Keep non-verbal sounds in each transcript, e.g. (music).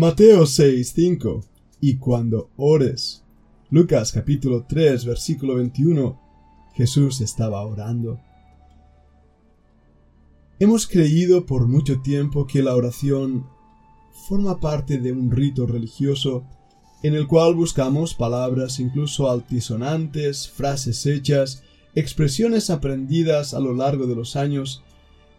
Mateo 6, 5. Y cuando ores. Lucas capítulo 3, versículo 21. Jesús estaba orando. Hemos creído por mucho tiempo que la oración forma parte de un rito religioso en el cual buscamos palabras incluso altisonantes, frases hechas, expresiones aprendidas a lo largo de los años,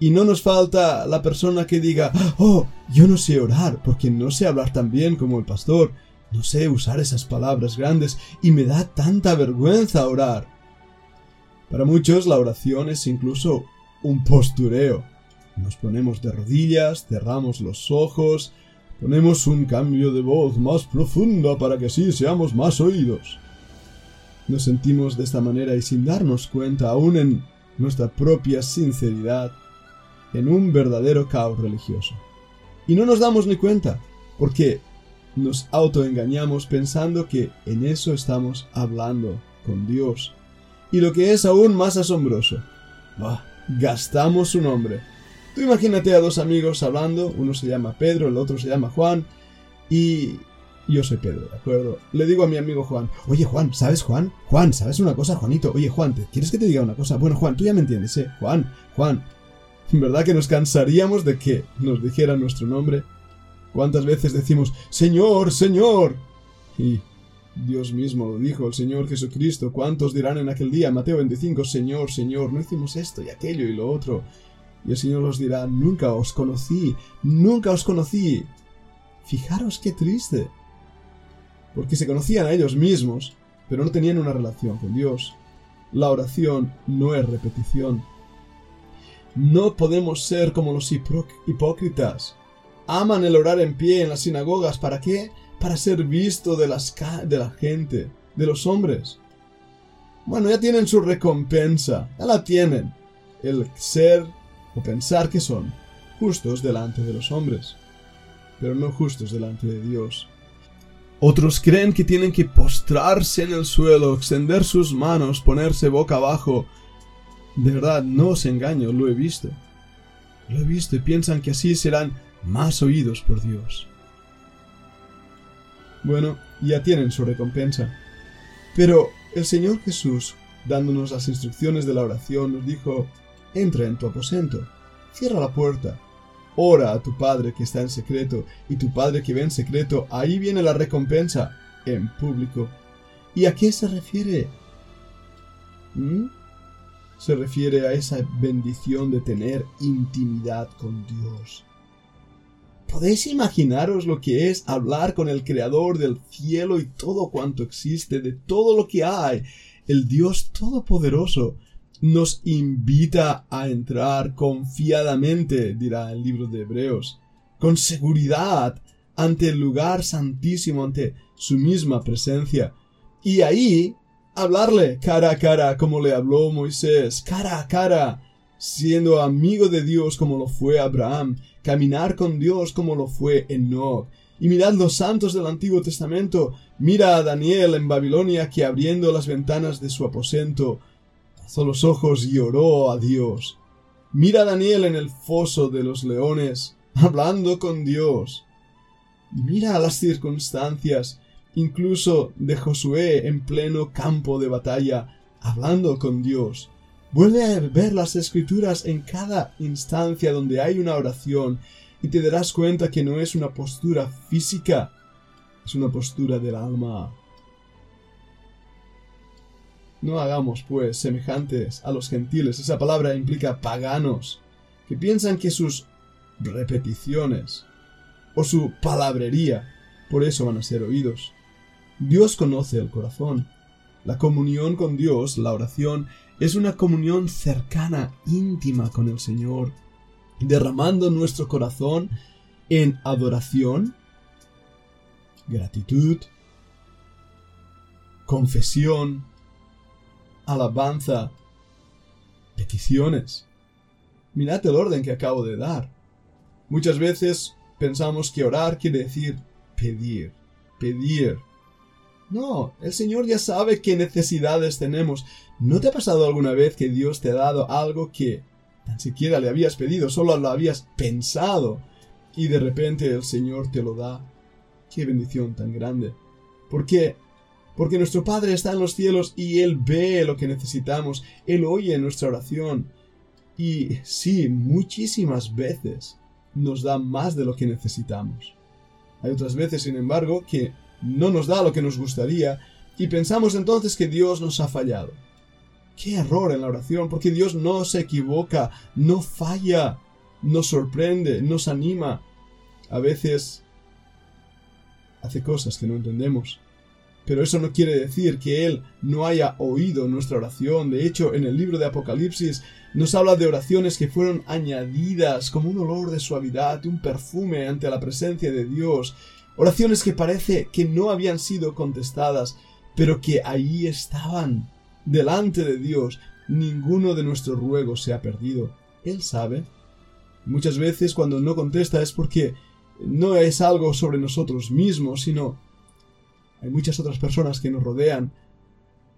y no nos falta la persona que diga, oh, yo no sé orar, porque no sé hablar tan bien como el pastor, no sé usar esas palabras grandes, y me da tanta vergüenza orar. Para muchos la oración es incluso un postureo. Nos ponemos de rodillas, cerramos los ojos, ponemos un cambio de voz más profunda para que así seamos más oídos. Nos sentimos de esta manera y sin darnos cuenta, aún en nuestra propia sinceridad, en un verdadero caos religioso. Y no nos damos ni cuenta, porque nos autoengañamos pensando que en eso estamos hablando con Dios. Y lo que es aún más asombroso, gastamos su nombre. Tú imagínate a dos amigos hablando, uno se llama Pedro, el otro se llama Juan, y yo soy Pedro, ¿de acuerdo? Le digo a mi amigo Juan, oye Juan, ¿sabes Juan? Juan, ¿sabes una cosa, Juanito? Oye Juan, ¿quieres que te diga una cosa? Bueno Juan, tú ya me entiendes, ¿eh? Juan, Juan, (laughs) ¿verdad que nos cansaríamos de que nos dijera nuestro nombre? ¿Cuántas veces decimos, Señor, Señor? Y Dios mismo lo dijo, el Señor Jesucristo. ¿Cuántos dirán en aquel día, Mateo 25, Señor, Señor, no hicimos esto y aquello y lo otro? Y el Señor los dirá, nunca os conocí, nunca os conocí. Fijaros qué triste. Porque se conocían a ellos mismos, pero no tenían una relación con Dios. La oración no es repetición. No podemos ser como los hipócritas aman el orar en pie en las sinagogas. ¿Para qué? Para ser visto de, las de la gente, de los hombres. Bueno, ya tienen su recompensa, ya la tienen. El ser o pensar que son justos delante de los hombres, pero no justos delante de Dios. Otros creen que tienen que postrarse en el suelo, extender sus manos, ponerse boca abajo. De verdad, no os engaño, lo he visto. Lo he visto y piensan que así serán más oídos por Dios. Bueno, ya tienen su recompensa. Pero el Señor Jesús, dándonos las instrucciones de la oración, nos dijo, entra en tu aposento, cierra la puerta, ora a tu Padre que está en secreto, y tu Padre que ve en secreto, ahí viene la recompensa, en público. ¿Y a qué se refiere? ¿Mm? Se refiere a esa bendición de tener intimidad con Dios. ¿Podéis imaginaros lo que es hablar con el Creador del cielo y todo cuanto existe, de todo lo que hay? El Dios Todopoderoso nos invita a entrar confiadamente, dirá el libro de Hebreos, con seguridad ante el lugar santísimo, ante su misma presencia. Y ahí hablarle cara a cara como le habló Moisés, cara a cara, siendo amigo de Dios como lo fue Abraham, caminar con Dios como lo fue Enoch. Y mirad los santos del Antiguo Testamento, mira a Daniel en Babilonia que abriendo las ventanas de su aposento, alzó los ojos y oró a Dios. Mira a Daniel en el foso de los leones, hablando con Dios. Mira las circunstancias, incluso de Josué en pleno campo de batalla, hablando con Dios. Vuelve a ver las escrituras en cada instancia donde hay una oración y te darás cuenta que no es una postura física, es una postura del alma. No hagamos, pues, semejantes a los gentiles. Esa palabra implica paganos, que piensan que sus repeticiones o su palabrería por eso van a ser oídos. Dios conoce el corazón. La comunión con Dios, la oración, es una comunión cercana, íntima con el Señor, derramando nuestro corazón en adoración, gratitud, confesión, alabanza, peticiones. Mirad el orden que acabo de dar. Muchas veces pensamos que orar quiere decir pedir, pedir, no, el Señor ya sabe qué necesidades tenemos. ¿No te ha pasado alguna vez que Dios te ha dado algo que tan siquiera le habías pedido, solo lo habías pensado y de repente el Señor te lo da? Qué bendición tan grande. ¿Por qué? Porque nuestro Padre está en los cielos y Él ve lo que necesitamos, Él oye nuestra oración. Y sí, muchísimas veces nos da más de lo que necesitamos. Hay otras veces, sin embargo, que no nos da lo que nos gustaría y pensamos entonces que Dios nos ha fallado. Qué error en la oración, porque Dios no se equivoca, no falla, nos sorprende, nos anima. A veces hace cosas que no entendemos. Pero eso no quiere decir que Él no haya oído nuestra oración. De hecho, en el libro de Apocalipsis nos habla de oraciones que fueron añadidas como un olor de suavidad, un perfume ante la presencia de Dios. Oraciones que parece que no habían sido contestadas, pero que ahí estaban delante de Dios, ninguno de nuestros ruegos se ha perdido. Él sabe. Muchas veces cuando no contesta es porque no es algo sobre nosotros mismos, sino hay muchas otras personas que nos rodean.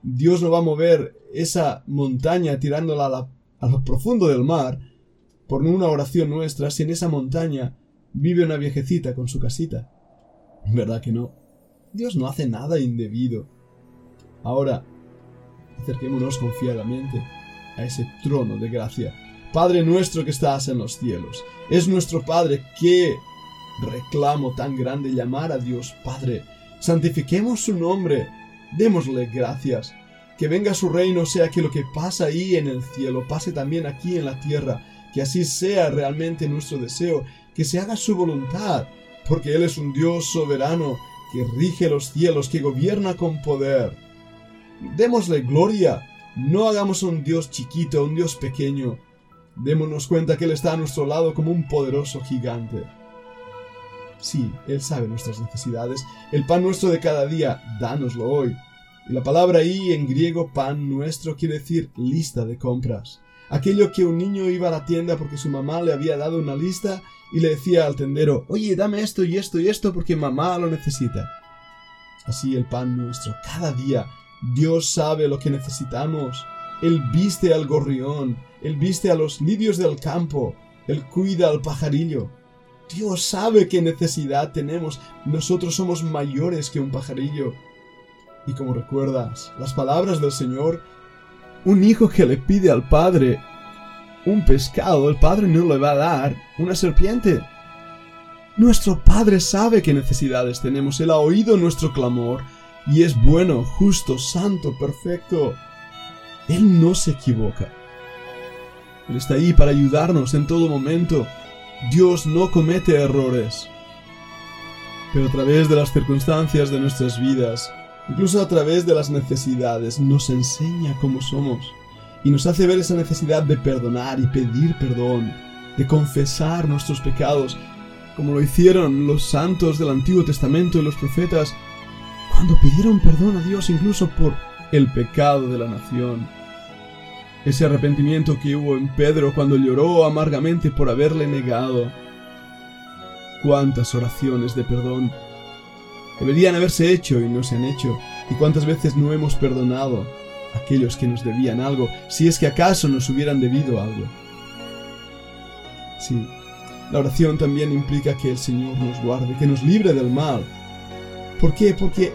Dios no va a mover esa montaña tirándola a, lo profundo del mar por una oración nuestra si en esa montaña vive una viejecita con su casita. ¿Verdad que no? Dios no hace nada indebido. Ahora, acerquémonos confiadamente a ese trono de gracia. Padre nuestro que estás en los cielos, es nuestro Padre. Qué reclamo tan grande llamar a Dios Padre. Santifiquemos su nombre, démosle gracias. Que venga su reino, sea que lo que pasa ahí en el cielo pase también aquí en la tierra, que así sea realmente nuestro deseo, que se haga su voluntad, porque Él es un Dios soberano, que rige los cielos, que gobierna con poder. Démosle gloria. No hagamos un Dios chiquito, un Dios pequeño. Démonos cuenta que Él está a nuestro lado como un poderoso gigante. Sí, Él sabe nuestras necesidades. El pan nuestro de cada día, dánoslo hoy. Y la palabra ahí en griego pan nuestro quiere decir lista de compras. Aquello que un niño iba a la tienda porque su mamá le había dado una lista y le decía al tendero, oye, dame esto y esto y esto porque mamá lo necesita. Así el pan nuestro cada día Dios sabe lo que necesitamos. Él viste al gorrión, Él viste a los lirios del campo, Él cuida al pajarillo. Dios sabe qué necesidad tenemos. Nosotros somos mayores que un pajarillo. Y como recuerdas las palabras del Señor, un hijo que le pide al Padre un pescado, el Padre no le va a dar una serpiente. Nuestro Padre sabe qué necesidades tenemos. Él ha oído nuestro clamor y es bueno, justo, santo, perfecto. Él no se equivoca. Él está ahí para ayudarnos en todo momento. Dios no comete errores. Pero a través de las circunstancias de nuestras vidas, incluso a través de las necesidades, nos enseña cómo somos y nos hace ver esa necesidad de perdonar y pedir perdón, de confesar nuestros pecados, como lo hicieron los santos del Antiguo Testamento y los profetas cuando pidieron perdón a Dios incluso por el pecado de la nación. Ese arrepentimiento que hubo en Pedro cuando lloró amargamente por haberle negado. Cuántas oraciones de perdón deberían haberse hecho y no se han hecho, y cuántas veces no hemos perdonado aquellos que nos debían algo, si es que acaso nos hubieran debido algo. Sí, la oración también implica que el Señor nos guarde, que nos libre del mal. ¿Por qué? Porque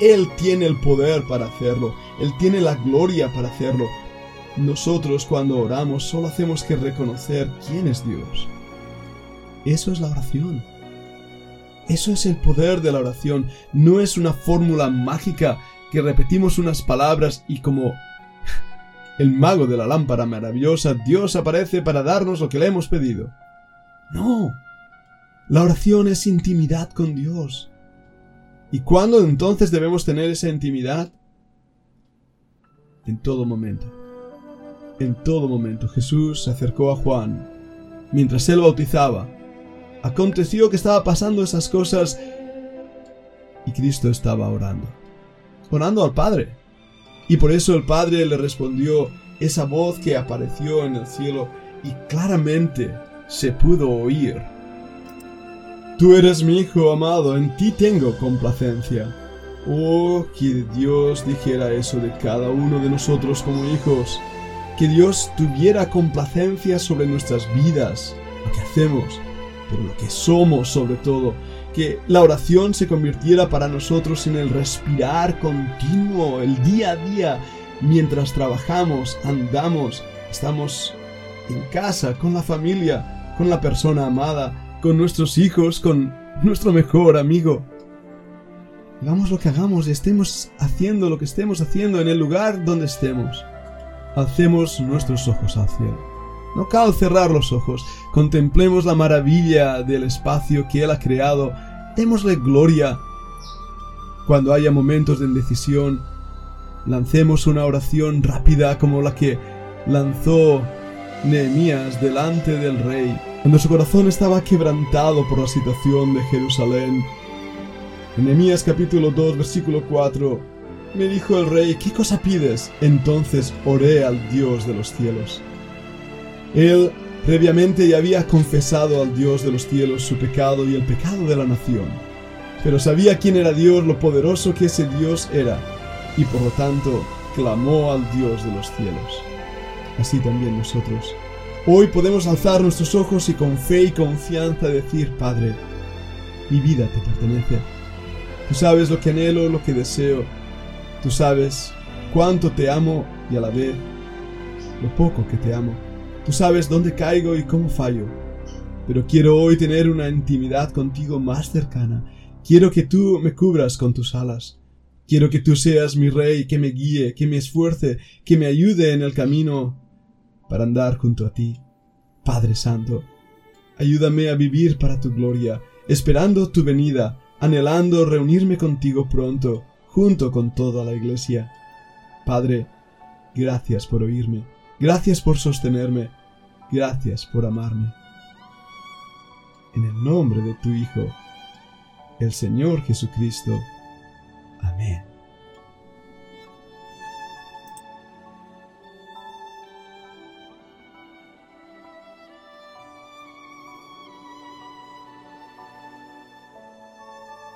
él tiene el poder para hacerlo, Él tiene la gloria para hacerlo. Nosotros cuando oramos solo hacemos que reconocer quién es Dios. Eso es la oración. Eso es el poder de la oración. No es una fórmula mágica que repetimos unas palabras y como el mago de la lámpara maravillosa, Dios aparece para darnos lo que le hemos pedido. No. La oración es intimidad con Dios. ¿Y cuándo entonces debemos tener esa intimidad? En todo momento. En todo momento Jesús se acercó a Juan mientras él bautizaba. Aconteció que estaba pasando esas cosas y Cristo estaba orando. Orando al Padre. Y por eso el Padre le respondió esa voz que apareció en el cielo y claramente se pudo oír Tú eres mi hijo amado, en ti tengo complacencia. Oh, que Dios dijera eso de cada uno de nosotros como hijos. Que Dios tuviera complacencia sobre nuestras vidas, lo que hacemos. pero lo que somos sobre todo, que la oración se convirtiera para nosotros en el respirar continuo, el día a día, mientras trabajamos, andamos, estamos en casa, con la familia, con la persona amada, con nuestros hijos, con nuestro mejor amigo. Hagamos lo que hagamos y estemos haciendo lo que estemos haciendo en el lugar donde estemos. Alcemos nuestros ojos al cielo. No cal cerrar los ojos. Contemplemos la maravilla del espacio que Él ha creado. Démosle gloria. Cuando haya momentos de indecisión, lancemos una oración rápida como la que lanzó Nehemías delante del rey, cuando su corazón estaba quebrantado por la situación de Jerusalén Nehemías capítulo 2 versículo 4 Me dijo el rey, ¿qué cosa pides? Entonces oré al Dios de los cielos. Él previamente ya había confesado al Dios de los cielos su pecado y el pecado de la nación, pero sabía quién era Dios, lo poderoso que ese Dios era, y por lo tanto clamó al Dios de los cielos. Así también nosotros. Hoy podemos alzar nuestros ojos y con fe y confianza decir, Padre, mi vida te pertenece Tú sabes lo que anhelo, lo que deseo. Tú sabes cuánto te amo y a la vez lo poco que te amo. Tú sabes dónde caigo y cómo fallo. Pero quiero hoy tener una intimidad contigo más cercana. Quiero que tú me cubras con tus alas. Quiero que tú seas mi rey, que me guíe, que me esfuerce, que me ayude en el camino para andar junto a ti. Padre Santo, ayúdame a vivir para tu gloria, esperando tu venida, anhelando reunirme contigo pronto, junto con toda la iglesia. Padre, gracias por oírme, gracias por sostenerme, gracias por amarme. En el nombre de tu Hijo, el Señor Jesucristo. Amén.